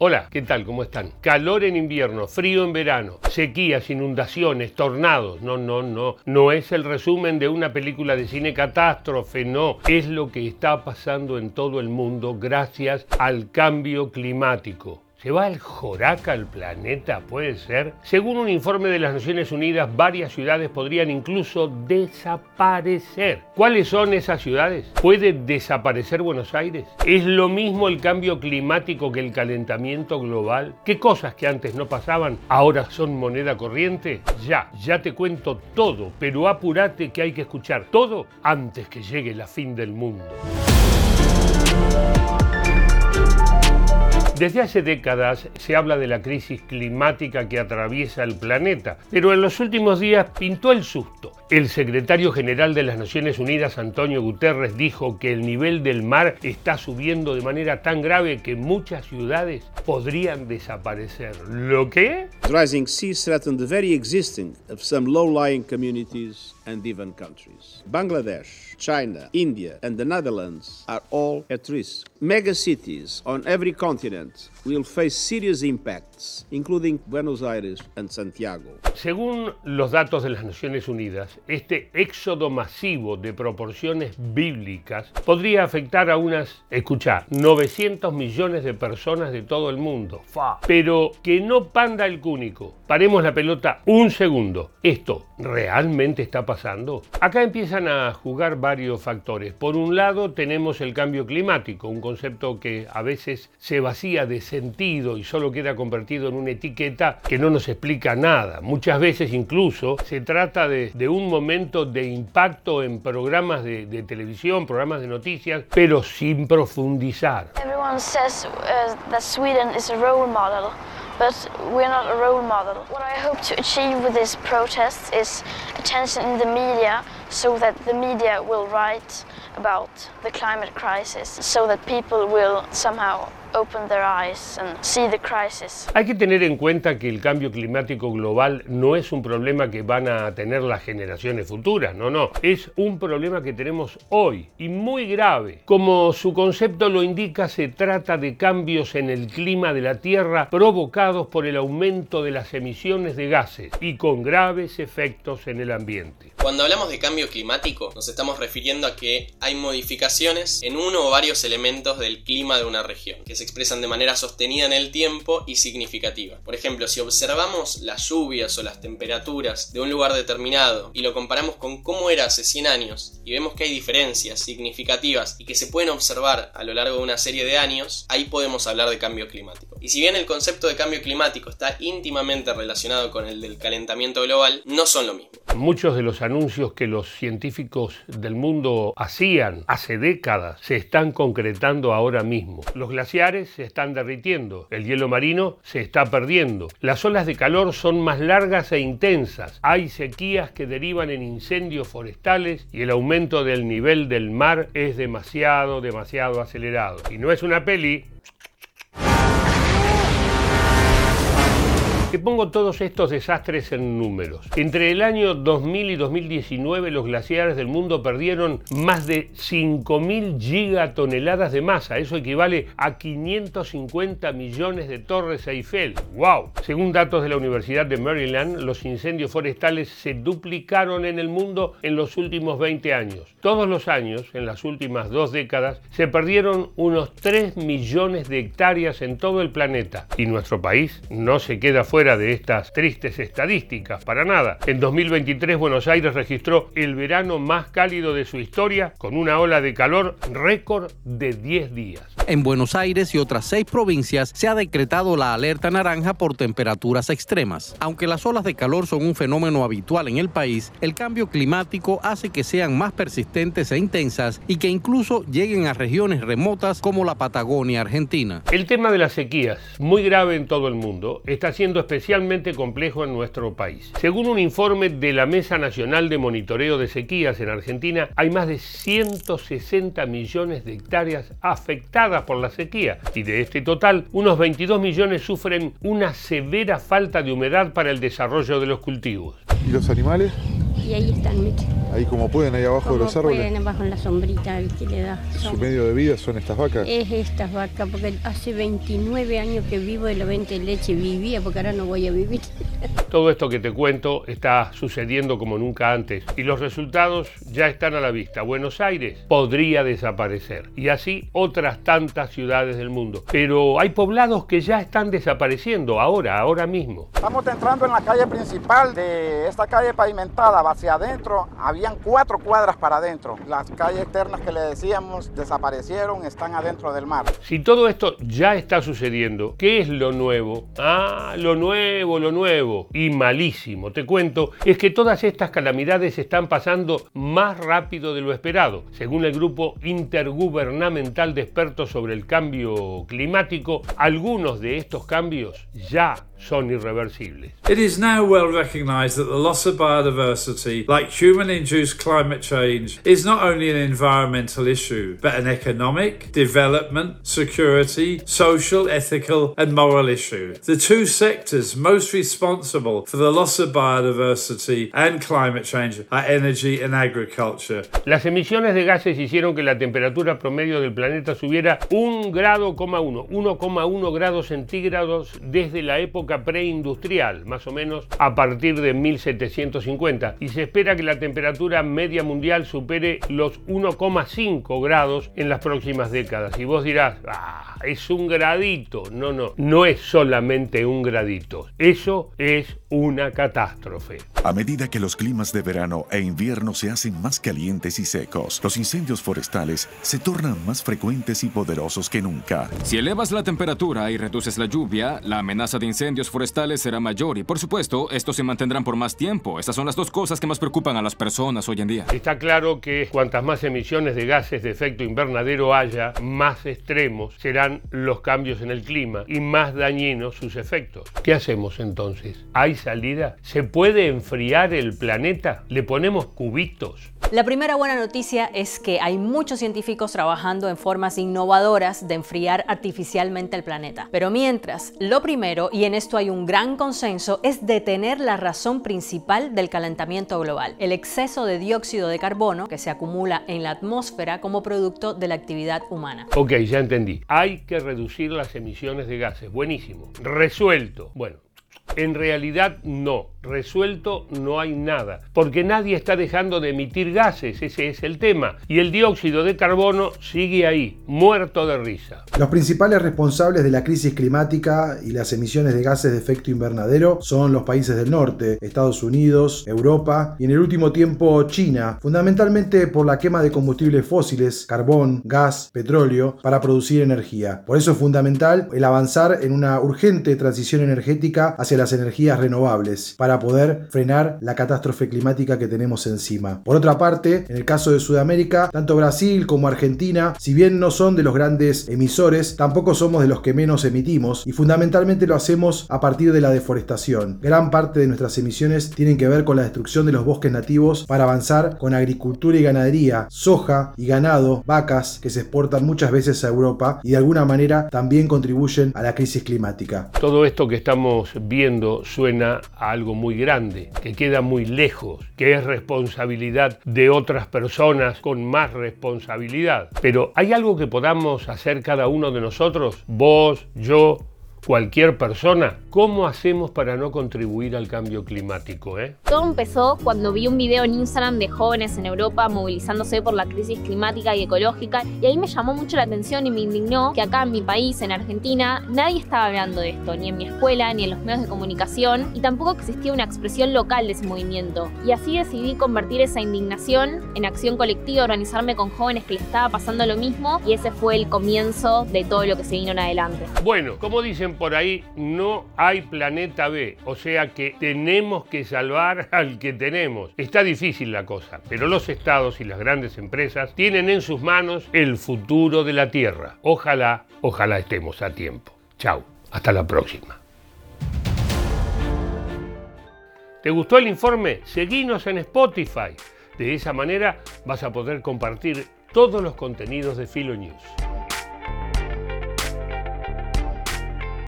Hola, ¿qué tal? ¿Cómo están? Calor en invierno, frío en verano, sequías, inundaciones, tornados. No, no, no. No es el resumen de una película de cine catástrofe, no. Es lo que está pasando en todo el mundo gracias al cambio climático. ¿Se va el Joraca al planeta? ¿Puede ser? Según un informe de las Naciones Unidas, varias ciudades podrían incluso desaparecer. ¿Cuáles son esas ciudades? ¿Puede desaparecer Buenos Aires? ¿Es lo mismo el cambio climático que el calentamiento global? ¿Qué cosas que antes no pasaban ahora son moneda corriente? Ya, ya te cuento todo, pero apúrate que hay que escuchar todo antes que llegue la fin del mundo. Desde hace décadas se habla de la crisis climática que atraviesa el planeta, pero en los últimos días pintó el susto. El secretario general de las Naciones Unidas, Antonio Guterres, dijo que el nivel del mar está subiendo de manera tan grave que muchas ciudades podrían desaparecer. ¿Lo qué? Rising seas threaten the very existence of some low-lying communities and even countries. Bangladesh, China, India, and the Netherlands are all at risk. Mega cities on every continent will face serious impacts, including Buenos Aires and Santiago. Según los datos de las Naciones Unidas, este éxodo masivo de proporciones bíblicas podría afectar a unas, escucha, 900 millones de personas de todo el mundo. Fa. Pero que no panda el cúnico. Paremos la pelota un segundo. ¿Esto realmente está pasando? Acá empiezan a jugar varios factores. Por un lado tenemos el cambio climático, un concepto que a veces se vacía de sentido y solo queda convertido en una etiqueta que no nos explica nada. Muchas veces incluso se trata de, de un momento de impacto en programas de, televisión, programas de noticias, pero sin profundizar. Everyone says uh, that Sweden is a role model. but we're not a role model. What I hope to achieve with this protest is attention in the media so that the media will write about the climate crisis so that people will somehow Hay que tener en cuenta que el cambio climático global no es un problema que van a tener las generaciones futuras, no, no, es un problema que tenemos hoy y muy grave. Como su concepto lo indica, se trata de cambios en el clima de la Tierra provocados por el aumento de las emisiones de gases y con graves efectos en el ambiente. Cuando hablamos de cambio climático, nos estamos refiriendo a que hay modificaciones en uno o varios elementos del clima de una región, que se expresan de manera sostenida en el tiempo y significativa. Por ejemplo, si observamos las lluvias o las temperaturas de un lugar determinado y lo comparamos con cómo era hace 100 años y vemos que hay diferencias significativas y que se pueden observar a lo largo de una serie de años, ahí podemos hablar de cambio climático. Y si bien el concepto de cambio climático está íntimamente relacionado con el del calentamiento global, no son lo mismo. Muchos de los anuncios que los científicos del mundo hacían hace décadas se están concretando ahora mismo. Los glaciares se están derritiendo, el hielo marino se está perdiendo, las olas de calor son más largas e intensas, hay sequías que derivan en incendios forestales y el aumento del nivel del mar es demasiado, demasiado acelerado. Y no es una peli, Te pongo todos estos desastres en números. Entre el año 2000 y 2019 los glaciares del mundo perdieron más de 5.000 gigatoneladas de masa. Eso equivale a 550 millones de torres Eiffel. ¡Wow! Según datos de la Universidad de Maryland, los incendios forestales se duplicaron en el mundo en los últimos 20 años. Todos los años, en las últimas dos décadas, se perdieron unos 3 millones de hectáreas en todo el planeta. Y nuestro país no se queda fuera de estas tristes estadísticas, para nada. En 2023 Buenos Aires registró el verano más cálido de su historia, con una ola de calor récord de 10 días. En Buenos Aires y otras seis provincias se ha decretado la alerta naranja por temperaturas extremas. Aunque las olas de calor son un fenómeno habitual en el país, el cambio climático hace que sean más persistentes e intensas y que incluso lleguen a regiones remotas como la Patagonia Argentina. El tema de las sequías, muy grave en todo el mundo, está siendo especialmente complejo en nuestro país. Según un informe de la Mesa Nacional de Monitoreo de Sequías en Argentina, hay más de 160 millones de hectáreas afectadas por la sequía y de este total, unos 22 millones sufren una severa falta de humedad para el desarrollo de los cultivos. ¿Y los animales? y ahí están metidos. Ahí como pueden, ahí abajo de los árboles. pueden, abajo en la sombrita que le da. Su medio de vida son estas vacas. Es estas vacas, porque hace 29 años que vivo de la venta de leche, vivía, porque ahora no voy a vivir. Todo esto que te cuento está sucediendo como nunca antes y los resultados ya están a la vista. Buenos Aires podría desaparecer y así otras tantas ciudades del mundo. Pero hay poblados que ya están desapareciendo ahora, ahora mismo. Estamos entrando en la calle principal de esta calle pavimentada hacia adentro. Habían cuatro cuadras para adentro. Las calles externas que le decíamos desaparecieron, están adentro del mar. Si todo esto ya está sucediendo, ¿qué es lo nuevo? Ah, lo nuevo, lo nuevo y malísimo, te cuento, es que todas estas calamidades están pasando más rápido de lo esperado. Según el grupo intergubernamental de expertos sobre el cambio climático, algunos de estos cambios ya son irreversibles. It is now well recognized that the loss of biodiversity, like human induced climate change, is not only an environmental issue, but an economic, development, security, social, ethical, and moral issue. The two sectors most responsible for the loss of biodiversity and climate change energy and agriculture. Las emisiones de gases hicieron que la temperatura promedio del planeta subiera un grado, 1,1 grados centígrados desde la época preindustrial, más o menos a partir de 1750, y se espera que la temperatura media mundial supere los 1,5 grados en las próximas décadas. Y vos dirás, ah, es un gradito. No, no, no es solamente un gradito. Eso es es una catástrofe. A medida que los climas de verano e invierno se hacen más calientes y secos, los incendios forestales se tornan más frecuentes y poderosos que nunca. Si elevas la temperatura y reduces la lluvia, la amenaza de incendios forestales será mayor y por supuesto estos se mantendrán por más tiempo. Estas son las dos cosas que más preocupan a las personas hoy en día. Está claro que cuantas más emisiones de gases de efecto invernadero haya, más extremos serán los cambios en el clima y más dañinos sus efectos. ¿Qué hacemos entonces? ¿Hay salida? ¿Se puede enfriar el planeta? ¿Le ponemos cubitos? La primera buena noticia es que hay muchos científicos trabajando en formas innovadoras de enfriar artificialmente el planeta. Pero mientras, lo primero, y en esto hay un gran consenso, es detener la razón principal del calentamiento global, el exceso de dióxido de carbono que se acumula en la atmósfera como producto de la actividad humana. Ok, ya entendí. Hay que reducir las emisiones de gases. Buenísimo. Resuelto. Bueno, en realidad no. Resuelto no hay nada, porque nadie está dejando de emitir gases, ese es el tema, y el dióxido de carbono sigue ahí, muerto de risa. Los principales responsables de la crisis climática y las emisiones de gases de efecto invernadero son los países del norte, Estados Unidos, Europa y en el último tiempo China, fundamentalmente por la quema de combustibles fósiles, carbón, gas, petróleo, para producir energía. Por eso es fundamental el avanzar en una urgente transición energética hacia las energías renovables, para poder frenar la catástrofe climática que tenemos encima. Por otra parte, en el caso de Sudamérica, tanto Brasil como Argentina, si bien no son de los grandes emisores, tampoco somos de los que menos emitimos y fundamentalmente lo hacemos a partir de la deforestación. Gran parte de nuestras emisiones tienen que ver con la destrucción de los bosques nativos para avanzar con agricultura y ganadería, soja y ganado, vacas que se exportan muchas veces a Europa y de alguna manera también contribuyen a la crisis climática. Todo esto que estamos viendo suena a algo muy grande, que queda muy lejos, que es responsabilidad de otras personas con más responsabilidad. Pero ¿hay algo que podamos hacer cada uno de nosotros? Vos, yo, cualquier persona, ¿cómo hacemos para no contribuir al cambio climático? Eh? Todo empezó cuando vi un video en Instagram de jóvenes en Europa movilizándose por la crisis climática y ecológica y ahí me llamó mucho la atención y me indignó que acá en mi país, en Argentina, nadie estaba hablando de esto, ni en mi escuela, ni en los medios de comunicación y tampoco existía una expresión local de ese movimiento. Y así decidí convertir esa indignación en acción colectiva, organizarme con jóvenes que les estaba pasando lo mismo y ese fue el comienzo de todo lo que se vino en adelante. Bueno, como por ahí, no hay planeta B, o sea que tenemos que salvar al que tenemos. Está difícil la cosa, pero los estados y las grandes empresas tienen en sus manos el futuro de la Tierra. Ojalá, ojalá estemos a tiempo. Chao, hasta la próxima. ¿Te gustó el informe? Seguinos en Spotify. De esa manera vas a poder compartir todos los contenidos de Filo News.